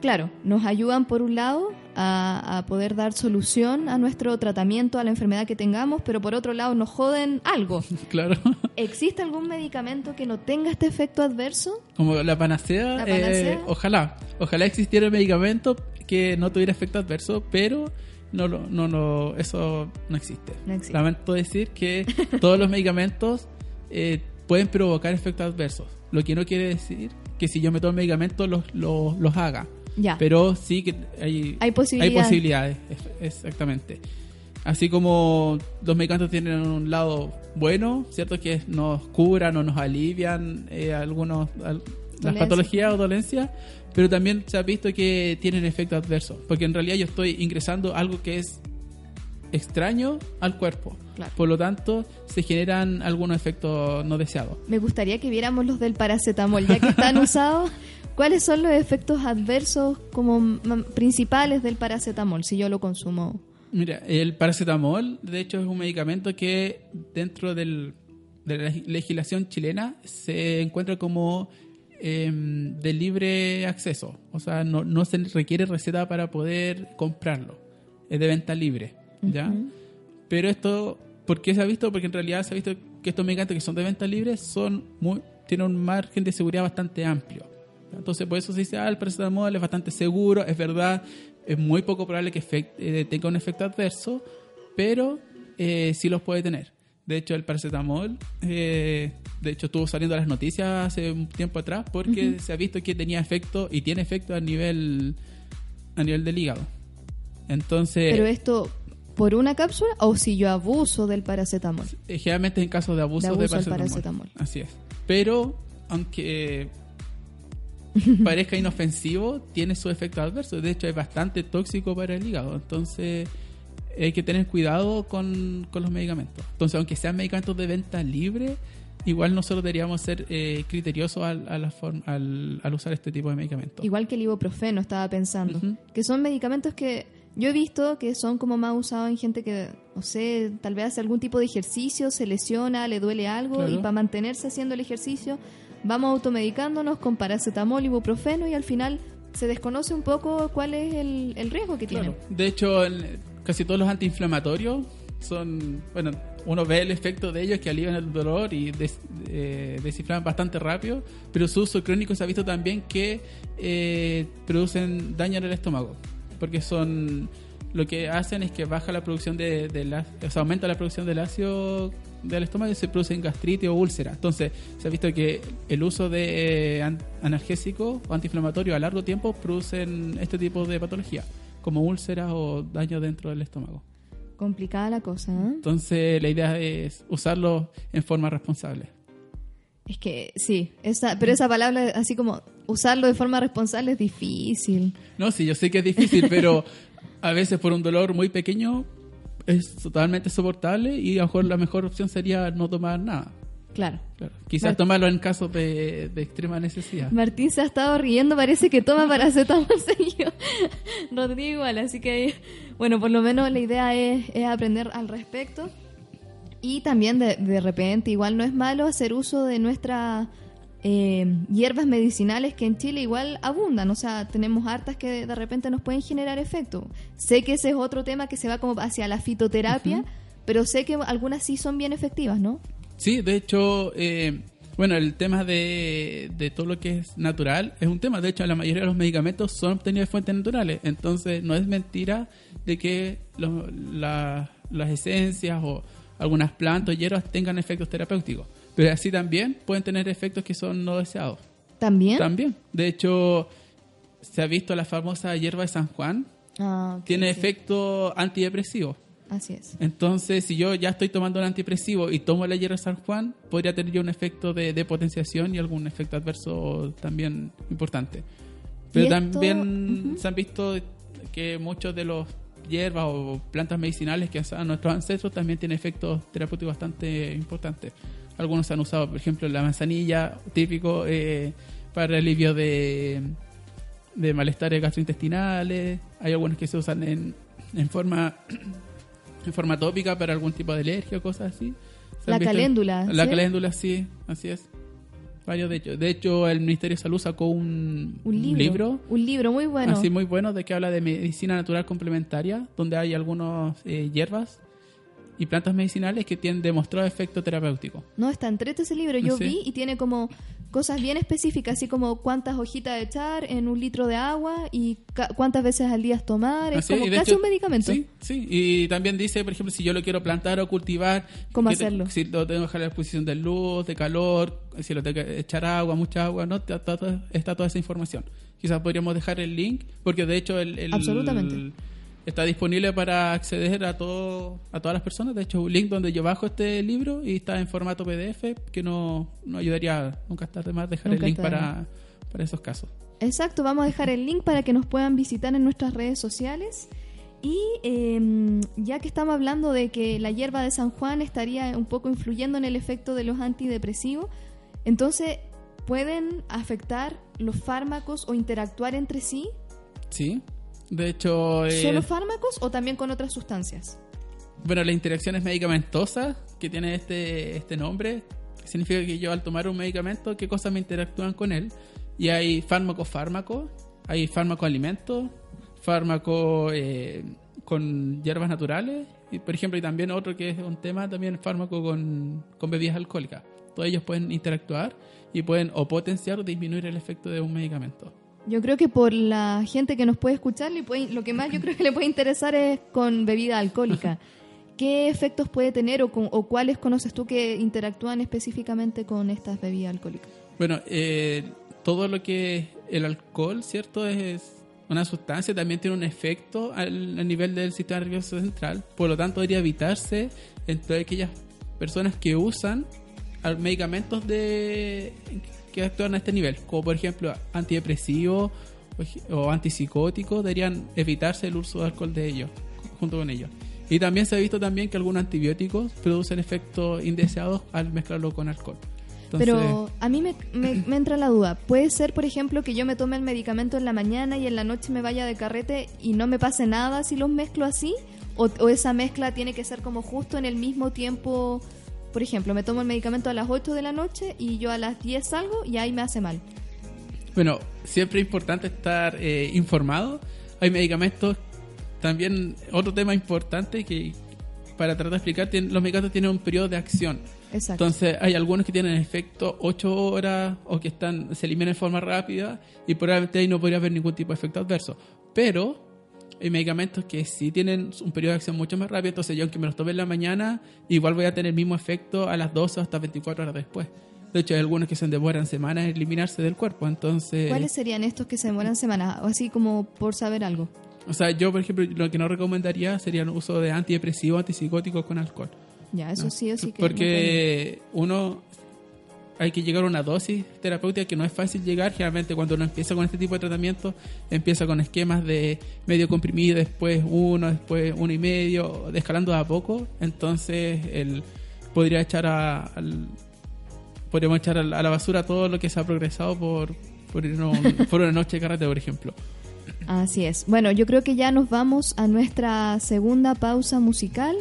claro, nos ayudan por un lado a, a poder dar solución a nuestro tratamiento, a la enfermedad que tengamos, pero por otro lado nos joden algo. Claro. ¿Existe algún medicamento que no tenga este efecto adverso? Como la panacea, La eh, panacea. ojalá. Ojalá existiera un medicamento que no tuviera efecto adverso, pero no, lo- no, no, eso no existe. No existe. Lamento decir que todos los medicamentos eh, pueden provocar efectos adversos. Lo que no quiere decir que si yo me tomo medicamentos los, los, los haga. Ya. Pero sí que hay, Hay posibilidades. posibilidades, ef- exactamente. Así como los medicamentos tienen un lado bueno, ¿cierto? Que nos curan o nos alivian eh, algunos, al- las Dolencias. patologías o dolencias, pero también se ha visto que tienen efectos adversos, porque en realidad yo estoy ingresando algo que es extraño al cuerpo. Claro. Por lo tanto, se generan algunos efectos no deseados. Me gustaría que viéramos los del paracetamol, ya que están usados. ¿Cuáles son los efectos adversos como principales del paracetamol si yo lo consumo? Mira, el paracetamol, de hecho, es un medicamento que dentro del- de la legislación chilena se encuentra como em, de libre acceso. O sea, no, no se requiere receta para poder comprarlo. Es de venta libre, ¿ya? Pero esto, ¿por qué se ha visto? Porque en realidad se ha visto que estos medicamentos que son de venta libre son muy, tienen un margen de seguridad bastante amplio. Entonces, por eso se dice, ah, el paracetamol es bastante seguro, es verdad, es muy poco probable que eh, tenga un efecto adverso, pero eh, sí los puede tener. De hecho, el paracetamol, eh, de hecho, estuvo saliendo a las noticias hace un tiempo atrás porque se ha visto que tenía efecto y tiene efecto a nivel, a nivel del hígado. Entonces, ¿Pero esto por una cápsula o si yo abuso del paracetamol? Eh, Generalmente en casos de abuso, De abuso de paracetamol. paracetamol. Así es. Pero, aunque parezca inofensivo, tiene su efecto adverso. De hecho, es bastante tóxico para el hígado. Entonces, hay que tener cuidado con, con los medicamentos. Entonces, aunque sean medicamentos de venta libre, igual nosotros deberíamos ser eh, criteriosos al, a la forma- al, al usar este tipo de medicamentos. Igual que el ibuprofeno, estaba pensando. Que son medicamentos que yo he visto que son como más usados en gente que, no sé, tal vez hace algún tipo de ejercicio, se lesiona, le duele algo Claro. y para mantenerse haciendo el ejercicio vamos automedicándonos con paracetamol, ibuprofeno y al final se desconoce un poco cuál es el, el riesgo que tienen. Claro. De hecho, el- casi todos los antiinflamatorios son, bueno, uno ve el efecto de ellos que alivian el dolor y des- eh, bastante rápido, pero su uso crónico se ha visto también que eh, producen daño en el estómago, porque son lo que hacen es que baja la producción de, la- aumenta la producción del ácido del estómago y se producen gastritis o úlceras. Entonces, se ha visto que el uso de eh, an- analgésicos o antiinflamatorios a largo tiempo producen este tipo de patología, como úlceras o daño dentro del estómago. Complicada la cosa, ¿eh? Entonces, la idea es usarlo en forma responsable. Es que sí, esa, pero esa palabra así como usarlo de forma responsable es difícil. No, sí, yo sé que es difícil, pero a veces por un dolor muy pequeño es totalmente soportable y a lo mejor la mejor opción sería no tomar nada. Claro. Claro. Quizás tomarlo en casos de, de extrema necesidad. Martín se ha estado riendo, parece que toma paracetamol seguido. Rodrigo igual, así que bueno, por lo menos la idea es, es aprender al respecto. Y también de, de repente, igual no es malo hacer uso de nuestras eh, hierbas medicinales que en Chile igual abundan. O sea, tenemos hartas que de repente nos pueden generar efecto. Sé que ese es otro tema que se va como hacia la fitoterapia, pero sé que algunas sí son bien efectivas, ¿no? Sí, de hecho, eh, bueno, el tema de, de todo lo que es natural es un tema. De hecho, la mayoría de los medicamentos son obtenidos de fuentes naturales. Entonces, no es mentira de que los- la- las esencias o algunas plantas o hierbas tengan efectos terapéuticos. Pero así también pueden tener efectos que son no deseados. También. También. De hecho, se ha visto la famosa hierba de San Juan. Ah, Tiene sí. efecto antidepresivo. Así es. Entonces, si yo ya estoy tomando un antidepresivo y tomo la hierba de San Juan, podría tener yo un efecto de, de potenciación y algún efecto adverso también importante. Pero también se han visto que muchos de los hierbas o plantas medicinales que usaban nuestros ancestros también tienen efectos terapéuticos bastante importantes. Algunos se han usado, por ejemplo, la manzanilla, típico, eh, para el alivio de, de malestares gastrointestinales. Hay algunos que se usan en, en forma en forma tópica para algún tipo de alergia o cosas así. La caléndula, La ¿sí? caléndula, sí, así es. varios de hecho. De hecho, el Ministerio de Salud sacó un, Un libro. Un libro muy bueno. así muy bueno de que habla de medicina natural complementaria, donde hay algunos eh, hierbas y plantas medicinales que tienen demostrado efecto terapéutico. No, está entrete ese libro. Yo Sí. vi y tiene como cosas bien específicas, así como cuántas hojitas echar en un litro de agua y cuántas veces al día tomar. Es Así, como y de casi hecho- un medicamento. Sí, sí. Y también dice, por ejemplo, si yo lo quiero plantar o cultivar. ¿Cómo te- hacerlo? si lo tengo que dejar a la exposición de luz, de calor, si lo tengo que echar agua, mucha agua, ¿no? Está, está- está toda esa información. Quizás podríamos dejar el link, porque de hecho el, el- Absolutamente. Está disponible para acceder a todo a todas las personas. De hecho, un link donde yo bajo este libro y está en formato PDF, que no, no ayudaría, nunca está de más dejar Nunca el link para, para esos casos. Exacto, vamos a dejar el link para que nos puedan visitar en nuestras redes sociales. Y eh, ya que estamos hablando de que la hierba de San Juan estaría un poco influyendo en el efecto de los antidepresivos, entonces pueden afectar los fármacos o interactuar entre sí, Sí. De hecho, eh, solo fármacos o también con otras sustancias. Bueno, la interacción es medicamentosa, que tiene este, este nombre, significa que yo al tomar un medicamento, qué cosas me interactúan con él. Y hay fármaco-fármaco, hay fármaco-alimento, fármaco eh, con hierbas naturales, y por ejemplo, y también otro que es un tema, también fármaco con, con bebidas alcohólicas. Todos ellos pueden interactuar y pueden o potenciar o disminuir el efecto de un medicamento. Yo creo que por la gente que nos puede escuchar, le puede- lo que más yo creo que le puede interesar es con bebida alcohólica. ¿Qué efectos puede tener o, con- o cuáles conoces tú que interactúan específicamente con estas bebidas alcohólicas? Bueno, eh, todo lo que es el alcohol, ¿cierto? Es una sustancia, también tiene un efecto al, al nivel del sistema nervioso central. Por lo tanto, debería evitarse entre aquellas personas que usan medicamentos de que actúan a este nivel, como por ejemplo antidepresivos o, antipsicóticos, deberían evitarse el uso de alcohol de ellos, junto con ellos. Y también se ha visto también que algunos antibióticos producen efectos indeseados al mezclarlo con alcohol. Entonces, Pero a mí me, me- me entra la duda. ¿Puede ser, por ejemplo, que yo me tome el medicamento en la mañana y en la noche me vaya de carrete y no me pase nada si los mezclo así? ¿O, o esa mezcla tiene que ser como justo en el mismo tiempo? Por ejemplo, me tomo el medicamento a las 8 de la noche y yo a las 10 salgo y ahí me hace mal. Bueno, siempre es importante estar eh, informado. Hay medicamentos, también otro tema importante que para tratar de explicar, tienen- los medicamentos tienen un periodo de acción. Exacto. Entonces hay algunos que tienen efecto 8 horas o que están se eliminan de forma rápida y probablemente ahí no podría haber ningún tipo de efecto adverso. Pero hay medicamentos que sí tienen un periodo de acción mucho más rápido, entonces yo aunque me los tome en la mañana, igual voy a tener el mismo efecto a las 12 o hasta 24 horas después. De hecho, hay algunos que se demoran semanas en eliminarse del cuerpo, entonces... ¿Cuáles serían estos que se demoran semanas? O así como por saber algo. O sea, yo, por ejemplo, lo que no recomendaría sería el uso de antidepresivos, antipsicóticos con alcohol. Ya, eso ¿no? sí o sí que... Porque uno hay que llegar a una dosis terapéutica que no es fácil llegar. Generalmente cuando uno empieza con este tipo de tratamiento, empieza con esquemas de medio comprimido, después uno, después uno y medio, escalando de a poco. Entonces, el, podría echar a, al- podríamos echar a la basura todo lo que se ha progresado por, por, ir a un- por una noche de carrete, por ejemplo. Así es. Bueno, yo creo que ya nos vamos a nuestra segunda pausa musical.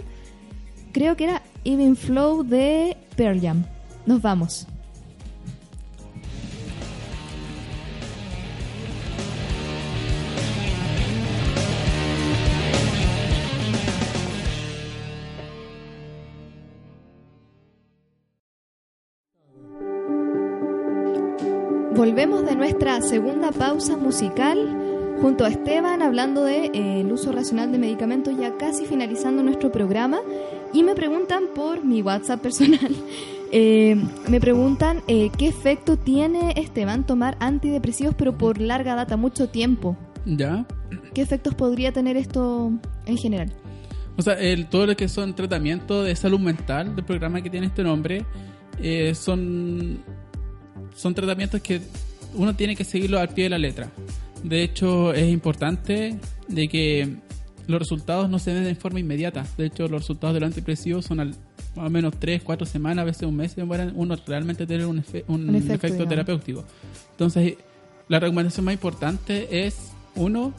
Creo que era Even Flow de Pearl Jam. Nos vamos. Volvemos de nuestra segunda pausa musical junto a Esteban hablando de eh, el uso racional de medicamentos ya casi finalizando nuestro programa. Y me preguntan por mi WhatsApp personal. Eh, me preguntan eh, qué efecto tiene Esteban tomar antidepresivos pero por larga data mucho tiempo ¿Ya? qué efectos podría tener esto en general O sea, el, todo lo que son tratamientos de salud mental del programa que tiene este nombre eh, son, son tratamientos que uno tiene que seguirlo al pie de la letra. De hecho, es importante de que los resultados no se den de forma inmediata. De hecho, los resultados del antidepresivo son al, más o menos 3, 4 semanas, a veces un mes, demoran uno realmente tener un, efe- un Un efecto, terapéutico. Entonces, la recomendación más importante es, uno,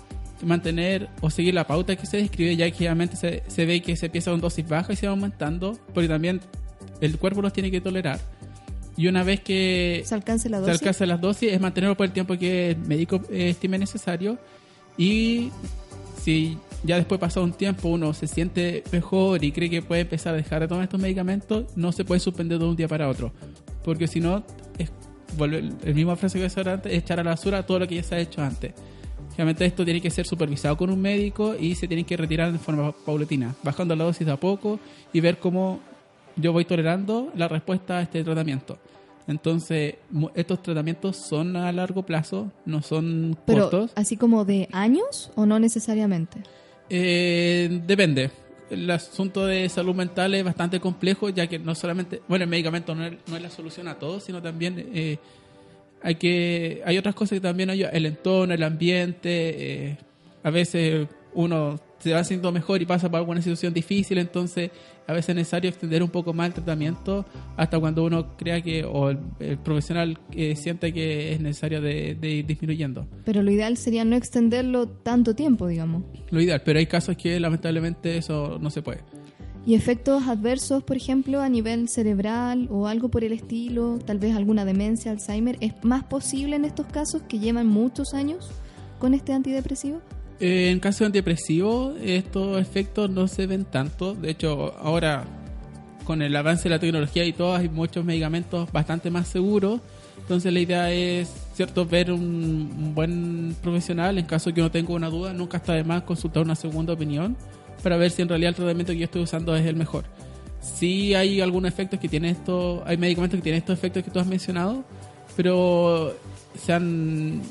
mantener o seguir la pauta que se describe, ya que generalmente se, se ve que se empieza con dosis baja y se va aumentando, porque también el cuerpo los tiene que tolerar. Y una vez que se alcance la se dosis. alcanza las dosis, es mantenerlo por el tiempo que el médico estime necesario. Y si ya después pasado un tiempo uno se siente mejor y cree que puede empezar a dejar de tomar estos medicamentos, no se puede suspender de un día para otro. Porque si no, es volver, el mismo frase que decía antes, es echar a la basura todo lo que ya se ha hecho antes. Realmente esto tiene que ser supervisado con un médico y se tiene que retirar de forma paulatina, bajando la dosis de a poco y ver cómo yo voy tolerando la respuesta a este tratamiento. Entonces, estos tratamientos son a largo plazo, no son Pero cortos. así como de años o no necesariamente. Eh, depende. El asunto de salud mental es bastante complejo, ya que no solamente, bueno, el medicamento no es, no es la solución a todo, sino también eh, hay que, hay otras cosas que también ayudan, el entorno, el ambiente, eh, a veces uno se va sintiendo mejor y pasa por alguna situación difícil, entonces a veces es necesario extender un poco más el tratamiento hasta cuando uno crea que, o el, el profesional eh, siente que es necesario de, de ir disminuyendo. Pero lo ideal sería no extenderlo tanto tiempo, digamos. Lo ideal, pero hay casos que lamentablemente eso no se puede. Y efectos adversos, por ejemplo, a nivel cerebral o algo por el estilo, tal vez alguna demencia, Alzheimer, ¿es más posible en estos casos que llevan muchos años con este antidepresivo? Eh, en caso de antidepresivo, estos efectos no se ven tanto. De hecho, ahora con el avance de la tecnología y todo, hay muchos medicamentos bastante más seguros. Entonces la idea es, cierto, ver un, un buen profesional. En caso de que uno tenga una duda, nunca está de más consultar una segunda opinión para ver si en realidad el tratamiento que yo estoy usando es el mejor. Sí hay algunos efectos que tienen esto, hay medicamentos que tienen estos efectos que tú has mencionado, pero se han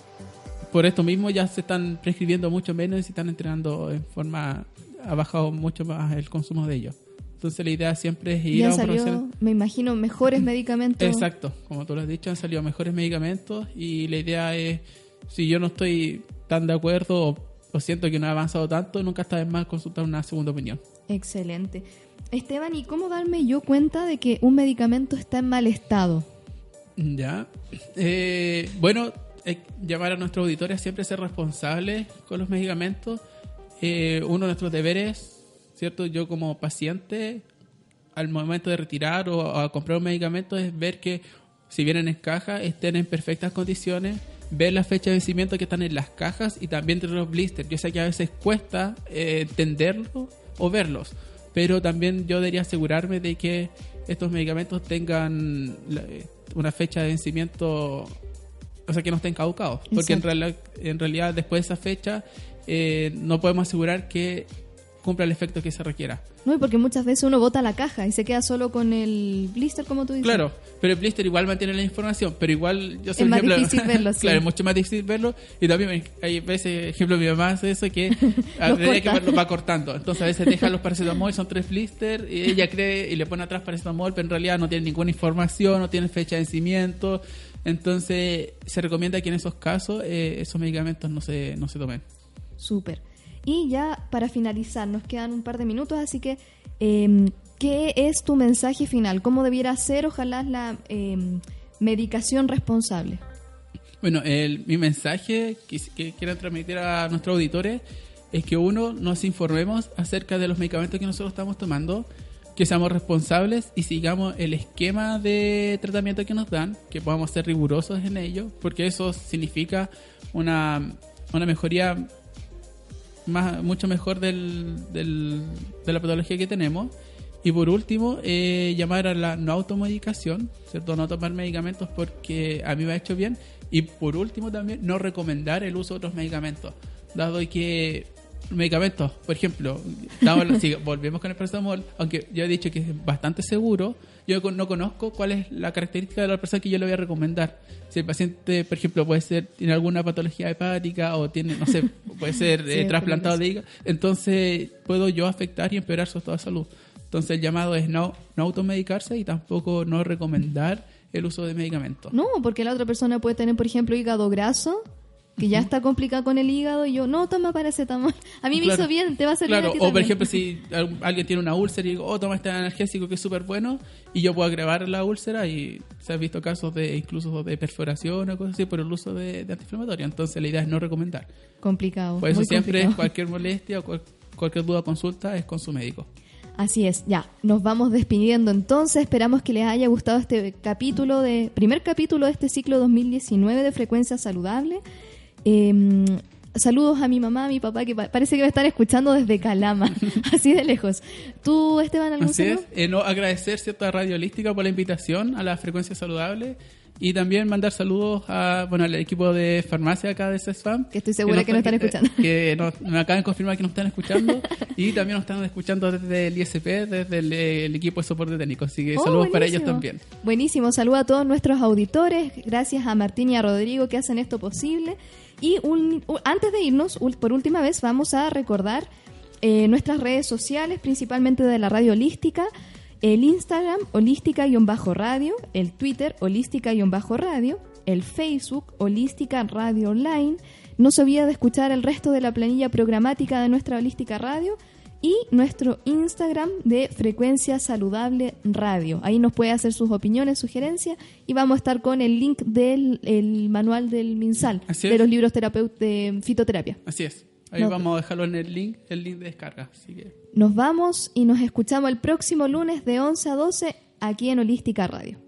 por esto mismo ya se están prescribiendo mucho menos y se están entrenando en forma ha bajado mucho más el consumo de ellos. Entonces la idea siempre es ir a un profesional. me imagino, mejores medicamentos. Exacto, como tú lo has dicho, han salido mejores medicamentos y la idea es, si yo no estoy tan de acuerdo o, o siento que no ha avanzado tanto, nunca está de más consultar una segunda opinión. Excelente. Esteban, ¿y cómo darme yo cuenta de que un medicamento está en mal estado? Ya. Eh, bueno, eh, llamar a nuestros auditores siempre ser responsables con los medicamentos. Eh, uno de nuestros deberes, ¿cierto? Yo como paciente, al momento de retirar o, comprar un medicamento, es ver que si vienen en caja, estén en perfectas condiciones, ver la fecha de vencimiento que están en las cajas y también de los blisters. Yo sé que a veces cuesta eh, entenderlo o verlos, pero también yo debería asegurarme de que estos medicamentos tengan una fecha de vencimiento, o sea, que no estén caducados, porque en, Exacto. reali- en realidad después de esa fecha eh, no podemos asegurar que cumpla el efecto que se requiera. No, y porque muchas veces uno bota la caja y se queda solo con el blister, como tú dices. Claro, pero el blister igual mantiene la información, pero igual yo soy Es más ejemplo- difícil verlo, sí. claro, es mucho más difícil verlo y también hay veces, ejemplo, mi mamá hace eso que a Los medida que corta. lo va cortando. Entonces a veces deja los paracetamol, son tres blister y ella cree y le pone atrás paracetamol, pero en realidad no tiene ninguna información, no tiene fecha de vencimiento. Entonces se recomienda que en esos casos eh, esos medicamentos no se, no se tomen. Súper. Y ya para finalizar, nos quedan un par de minutos, así que, eh, ¿qué es tu mensaje final? ¿Cómo debiera ser, ojalá, la eh, medicación responsable? Bueno, el, mi mensaje que, que quiero transmitir a nuestros auditores es que uno nos informemos acerca de los medicamentos que nosotros estamos tomando, que seamos responsables y sigamos el esquema de tratamiento que nos dan, que podamos ser rigurosos en ello, porque eso significa una, una mejoría mucho mejor del- de la patología que tenemos. Y por último, eh, llamar a la no automedicación, ¿cierto? No tomar medicamentos porque a mí me ha hecho bien. Y por último también, no recomendar el uso de otros medicamentos, dado que medicamentos, por ejemplo, damos- si volvemos con el paracetamol, aunque yo he dicho que es bastante seguro, yo no conozco cuál es la característica de la persona que yo le voy a recomendar. Si el paciente, por ejemplo, puede ser tiene alguna patología hepática o tiene, no sé, puede ser Sí, eh, trasplantado de hígado, entonces puedo yo afectar y empeorar su estado de salud. Entonces el llamado es no, no automedicarse y tampoco no recomendar el uso de medicamentos. No, porque la otra persona puede tener, por ejemplo, hígado graso, que ya está complicado con el hígado, y yo, no, toma paracetamol. A mí me Claro. hizo bien, te va a servir Claro, a ti o por ejemplo, si al- alguien tiene una úlcera y digo, oh, toma este analgésico que es súper bueno, y yo puedo agravar la úlcera, y se han visto casos de incluso de perforación o cosas así por el uso de, de antiinflamatorio. Entonces, la idea es no recomendar. Complicado. Por eso muy siempre, complicado. cualquier molestia o cual- cualquier duda o consulta es con su médico. Así es, ya, nos vamos despidiendo entonces, esperamos que les haya gustado este capítulo de, primer capítulo de este ciclo 2019 de Frecuencia Saludable. Em, saludos a mi mamá, a mi papá, que parece que me están escuchando desde Calama, así de lejos. ¿Tú, Esteban, algún Así es, eh, no, agradecer cierto, a Radio Holística por la invitación a la Frecuencia Saludable y también mandar saludos a, bueno, al equipo de farmacia acá de CESFAM. Que estoy segura que, nos están escuchando. Que me acaban de confirmar que nos están escuchando. y también nos están escuchando desde el ISP, desde el, equipo de soporte técnico. Así que oh, saludos para ellos también. Buenísimo. Saludos a todos nuestros auditores. Gracias a Martín y a Rodrigo que hacen esto posible. Y antes de irnos, por última vez, vamos a recordar eh, nuestras redes sociales, principalmente de la radio holística el Instagram holística-radio, el Twitter holística-radio, el Facebook holística radio online. No se olvide de escuchar el resto de la planilla programática de nuestra holística radio y nuestro Instagram de Frecuencia Saludable Radio. Ahí nos puede hacer sus opiniones, sugerencias y vamos a estar con el link del manual del MinSal, de los libros de fitoterapia. Así es. Ahí vamos a dejarlo en el link, el link de descarga. Nos vamos y nos escuchamos el próximo lunes de 11 a 12 aquí en Holística Radio.